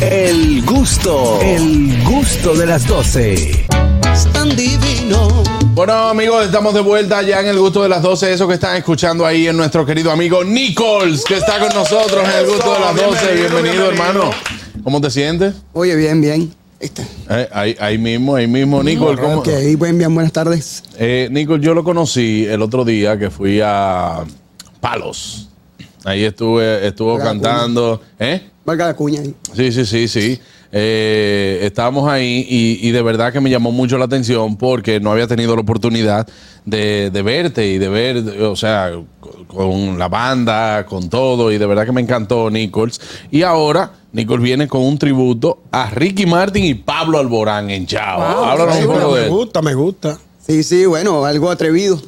El gusto, el gusto de las 12. Es tan divino. Bueno, amigos, estamos de vuelta ya en el gusto de las 12. Eso que están escuchando ahí en nuestro querido amigo Nichols, que está con nosotros en el gusto de las 12. Bienvenido, hermano. ¿Cómo te sientes? Oye, bien, bien. Eh, ahí, ahí mismo, ahí mismo, Nicole. ¿cómo? Ok, buen, bien, buenas tardes. Eh, Nicole, yo lo conocí el otro día que fui a Palos. Ahí estuve, estuvo cantando. ¿Eh? Valga la cuña ahí. Sí, sí, sí, sí. Eh, estábamos ahí y, y de verdad que me llamó mucho la atención porque no había tenido la oportunidad de, de verte y de ver, o sea, con, la banda, con todo, y de verdad que me encantó Nichols. Y ahora Nichols viene con un tributo a Ricky Martin y Pablo Alborán en Chao. Háblanos un poco de me gusta, me gusta. Sí, sí, bueno, algo atrevido.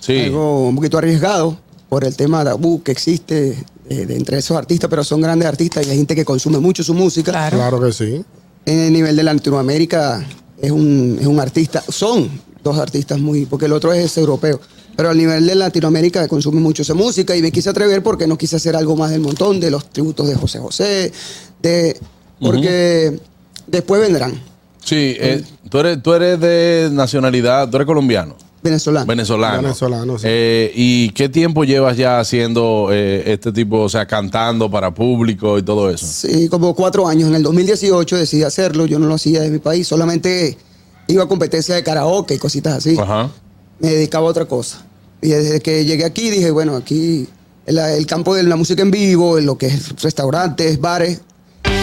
Sí. Algo un poquito arriesgado por el tema tabú que existe de, de entre esos artistas, pero son grandes artistas y hay gente que consume mucho su música. Claro que sí. En el nivel de Latinoamérica es un, es un artista, son dos artistas muy, porque el otro es europeo. Pero al nivel de Latinoamérica consume mucho esa música y me quise atrever porque no quise hacer algo más del montón de los tributos de José José, de porque después vendrán Sí, eh, tú, eres, tú eres de nacionalidad, tú eres colombiano. Venezolanos. Venezolano. Venezolano, sí. Eh, ¿Y qué tiempo llevas ya haciendo eh, este tipo, o sea, cantando para público y todo eso? Sí, como cuatro años. En el 2018 decidí hacerlo. Yo no lo hacía de mi país. Solamente iba a competencia de karaoke y cositas así. Ajá. Me dedicaba a otra cosa. Y desde que llegué aquí dije, bueno, aquí el, el campo de la música en vivo, en lo que es restaurantes, bares,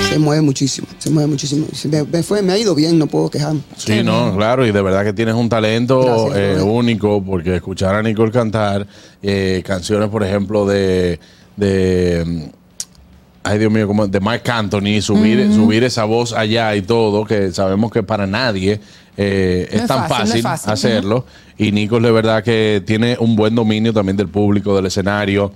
se mueve muchísimo. Se mueve muchísimo. Me, me fue, me ha ido bien, no puedo quejarme. Sí, no, claro, y de verdad que tienes un talento Gracias, eh, único, porque escuchar a Nicole cantar eh, canciones, por ejemplo, de, de mm, ay Dios mío, como de Mark Anthony, subir, subir esa voz allá y todo, que sabemos que para nadie eh, es, No es tan fácil, no fácil, es fácil. hacerlo. Y Nicole de verdad que tiene un buen dominio también del público, del escenario.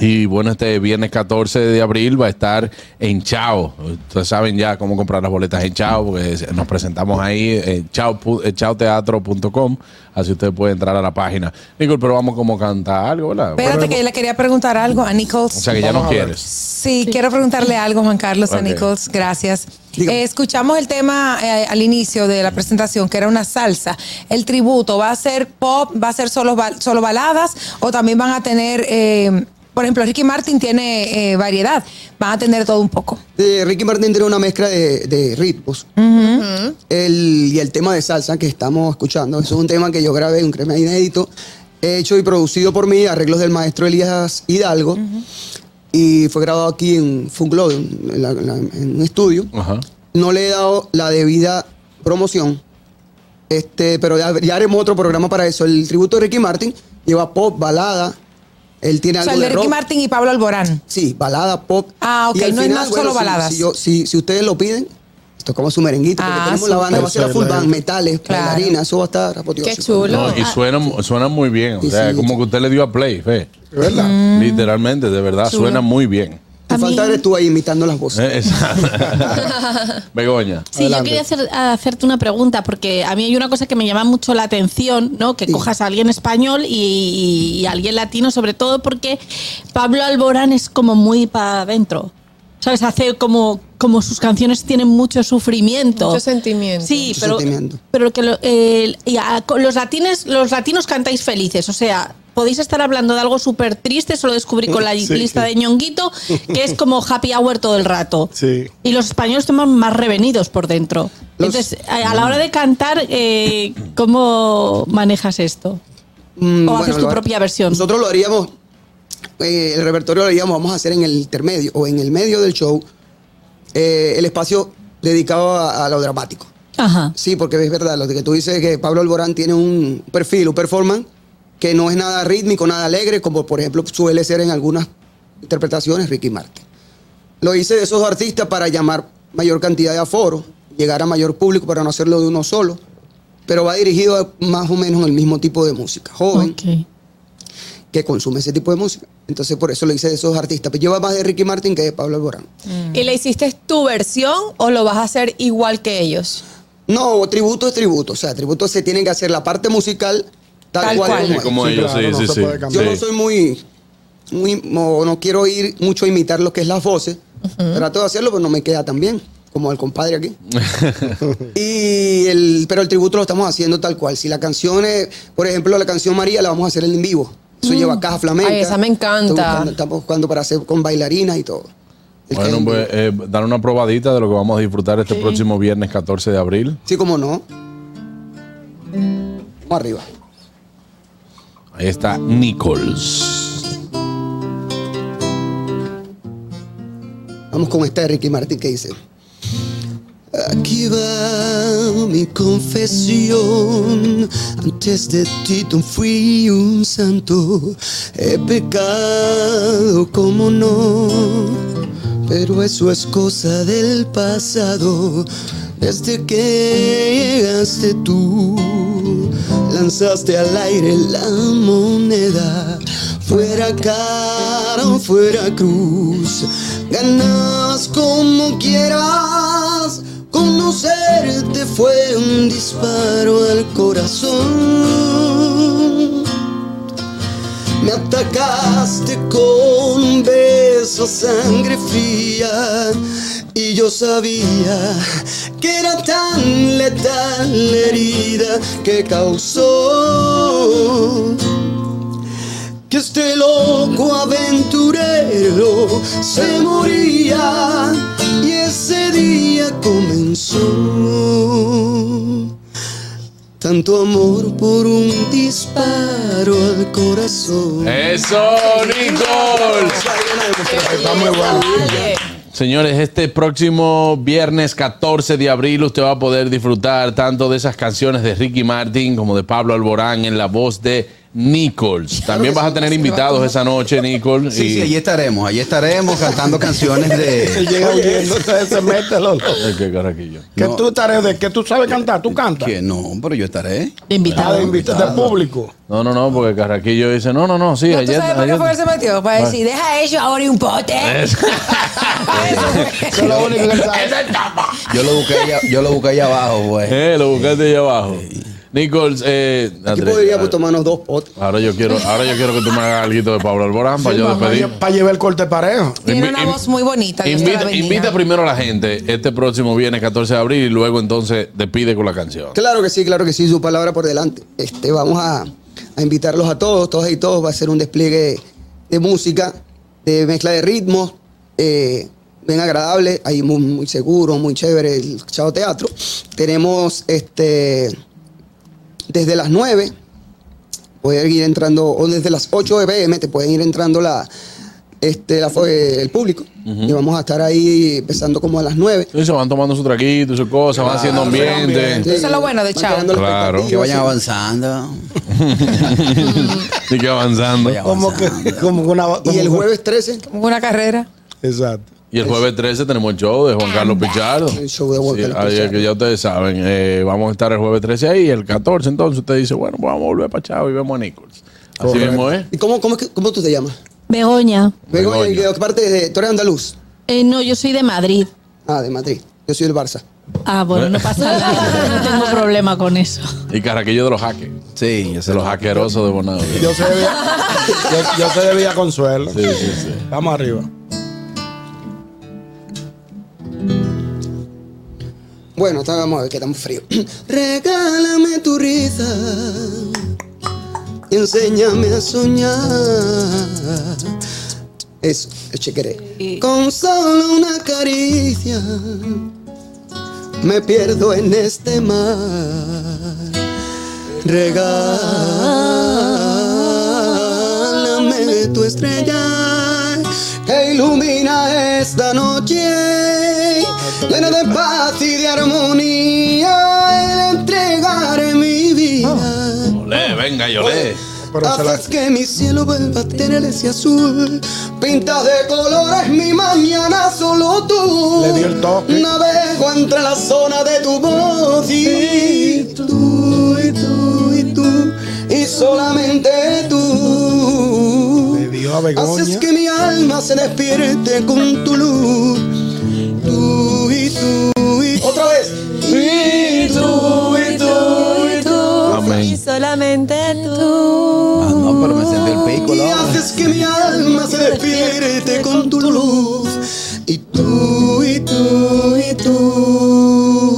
Y bueno, este viernes 14 de abril va a estar en Chao. Ustedes saben ya cómo comprar las boletas en Chao, porque nos presentamos ahí en chao, chaoteatro.com. Así usted puede entrar a la página. Nicole, pero vamos como a cantar algo, ¿verdad? Espérate que yo le quería preguntar algo a Nichols. O sea que ya no quieres. Sí, quiero preguntarle algo, Juan Carlos, a. Nichols. Gracias. Eh, escuchamos el tema eh, al inicio de la presentación, que era una salsa. El tributo, ¿va a ser pop? ¿Va a ser solo, solo baladas? ¿O también van a tener, eh, por ejemplo, Ricky Martin tiene eh, variedad? Van a tener todo un poco. Eh, Ricky Martin tiene una mezcla de, de ritmos. el, y el tema de salsa que estamos escuchando, eso es un tema que yo grabé, un crema inédito, hecho y producido por mí, arreglos del maestro Elías Hidalgo. Y fue grabado aquí en Funglo, en, la- en la- en un estudio. No le he dado la debida promoción, este, pero ya, ya haremos otro programa para eso. El tributo de Ricky Martin lleva pop, balada. Él tiene O sea, algo el de de Ricky rock. Martin y Pablo Alborán. Sí, balada, pop. Ah, ok, no es más solo si- baladas. Si, yo- si- si ustedes lo piden, como su merenguito, porque Ah, tenemos la banda, va a ser la full band, metales, Claro. bailarinas, eso va a estar apoteósico. Qué chulo. No, y suenan, suenan muy bien. O Sí, sea, sí. como que usted le dio a play, fe. ¿Es verdad? Mm. Literalmente, de verdad, suena muy bien. A falta eres tú ahí imitando las voces. Eh, exacto. Begoña. Sí, yo quería hacer- hacerte una pregunta, porque a mí hay una cosa que me llama mucho la atención, ¿no? Que Sí. cojas a alguien español y, y a alguien latino, sobre todo porque Pablo Alborán es como muy para adentro. ¿Sabes? Hace como, como sus canciones tienen mucho sufrimiento. Mucho sentimiento. Sí, Mucho pero, sentimiento. pero que lo- el- y a- con los latines, los latinos cantáis felices, o sea, podéis estar hablando de algo súper triste, eso lo descubrí con la Sí. lista de ñonguito, que es como happy hour todo el rato. Sí. Y los españoles estamos más revenidos por dentro. Los- Entonces, a, a la hora de cantar, eh, ¿cómo manejas esto? Mm, o haces tu lo- propia versión. Nosotros lo haríamos, eh, el repertorio lo haríamos, vamos a hacer en el intermedio o en el medio del show, eh, el espacio dedicado a, a lo dramático. Ajá. Sí, porque es verdad, lo que tú dices es que Pablo Alborán tiene un perfil, un performance que no es nada rítmico, nada alegre, como por ejemplo suele ser en algunas interpretaciones Ricky Martin. Lo hice de esos artistas para llamar mayor cantidad de aforo, llegar a mayor público para no hacerlo de uno solo, pero va dirigido a más o menos el mismo tipo de música, joven. Que consume ese tipo de música. Entonces por eso lo hice de esos artistas. Pero lleva más de Ricky Martin que de Pablo Alborán. ¿Y le hiciste tu versión o lo vas a hacer igual que ellos? No, tributo es tributo. O sea, tributo se tiene que hacer la parte musical tal, Tal cual, cual. como es. Como Sí, ellos, claro, no sí, sí. Yo no soy muy, muy no, no quiero ir mucho a imitar lo que es las voces, Trato de hacerlo, pero no me queda tan bien como el compadre aquí. y el, pero el tributo lo estamos haciendo tal cual. Si la canción es, por ejemplo, la canción María la vamos a hacer en vivo. Eso lleva caja flamenca. Ay, esa me encanta. Buscando- Estamos buscando para hacer con bailarinas y todo. El Bueno, en pues eh, dar una probadita de lo que vamos a disfrutar este próximo viernes 14 de abril. Sí, como no. Vamos arriba. Ahí está Nichols. Vamos con esta de Ricky Martin que dice. Aquí va mi confesión. Antes de ti no fui un santo. He pecado, como no. Pero eso es cosa del pasado. Desde que llegaste tú, lanzaste al aire la moneda. Fuera cara o fuera cruz, ganas como quieras. Conocerte fue un disparo al corazón. Me atacaste con un beso sangre fría y yo sabía que era tan letal la herida que causó que este loco aventurero se moría ese día comenzó. Tanto amor por un disparo al corazón. ¡Eso, Nichols! Está muy bueno. Señores, este próximo viernes 14 de abril usted va a poder disfrutar tanto de esas canciones de Ricky Martin como de Pablo Alborán en la voz de Nichols. También vas a tener invitados esa noche, Nichols. Sí, y- sí, allí estaremos, allí estaremos cantando canciones de... llega huyendo, se mete los qué carraquillo. Que No. tú estaré de que tú sabes cantar, tú cantas. Que no, pero yo estaré. De Ah, de invitado. invitado de público. No, no, no, porque Carraquillo dice, no, no, no, sí, ¿No ¿Tú ayer... sabes por qué fue que se metió? Para decir, deja eso ahora y un pote. Eso es lo único que sabe. Yo lo busqué allá, yo lo busqué allá abajo, pues. Eh, lo buscaste allá abajo. Nichols, eh, Aquí Andrés, podríamos tomarnos dos potes. Ahora yo quiero, ahora yo quiero que tú me hagas algo de Pablo Alborán para yo despedir. Para llevar el corte parejo. Tiene una voz muy bonita. Invita primero a la gente este próximo viernes 14 de abril y luego entonces despide con la canción. Claro que sí, claro que sí, su palabra por delante. Este, vamos a, a invitarlos a todos, todas y todos. Va a ser un despliegue de música, de mezcla de ritmos, eh, bien agradable, ahí muy, muy seguro, muy chévere el Chao Teatro. Tenemos este desde las 9, pueden ir entrando, o desde las 8 de PM te pueden ir entrando la, este, la, fue- el público. Y vamos a estar ahí empezando como a las 9. Entonces se van tomando su traquito, su cosa, van haciendo ambiente. Eso es lo bueno de Chao. Claro. Que vayan avanzando. y que avanzando. Como que, como una. Y como el que- jueves 13, Como una carrera. Exacto. Y el jueves 13 tenemos el show de Juan Carlos Pichardo. El show de Juan Sí, Carlos ahí es Pichardo. que ya ustedes saben, eh, vamos a estar el jueves 13 ahí, el 14 entonces usted dice, bueno, pues vamos a volver para Chavo y vemos a Nichols. Así Correcto. mismo es. ¿Y cómo, cómo, cómo tú te llamas? Begoña. Begoña, ¿y Begoña. de qué parte de tú eres andaluz? Eh, no, yo soy de Madrid. Ah, de Madrid. Yo soy del Barça. Ah, bueno, no pasa nada. No tengo problema con eso. Y Carraquillo de los hackers, Sí, yo sé de los lo hackerosos de Bonado. Yo yo, yo sé de Villa Consuelo. Sí, sí, sí. Vamos arriba. Bueno, está- vamos a ver que estamos fríos. Regálame tu risa y enséñame a soñar. Eso, el chequeré. Con solo una caricia me pierdo en este mar. Regálame tu estrella que ilumina esta noche llena de paz y de armonía. Le entregaré mi vida. Olé, venga, yo la- Haces que mi cielo vuelva a tener ese azul. Pintas de colores mi mañana solo tú. Le dio el toque. Navego entre la zona de tu voz y tú, y tú, y tú, y solamente tú. Le dio a Begoña. Haces que mi alma se despierte con tu luz y tú Otra vez. Y tú y tú y tú. Amén. Y solamente tú. Ah, no, pero me sentí el pico, Y haces que mi alma se despierte con tu luz. Y tú y tú y tú.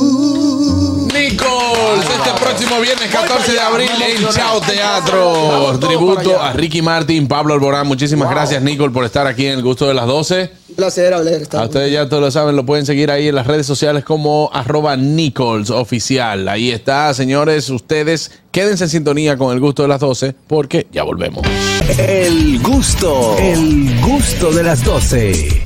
Nichols, este próximo viernes 14 de abril en Chao Teatro. Tributo a Ricky Martin, Pablo Alborán. Muchísimas gracias, Nicole, por estar aquí en el gusto de las 12. Un placer hablar. A ustedes ya todos lo saben, lo pueden seguir ahí en las redes sociales como arroba Nichols oficial. Ahí está, señores. Ustedes quédense en sintonía con el gusto de las 12 porque ya volvemos. El gusto, el gusto de las 12.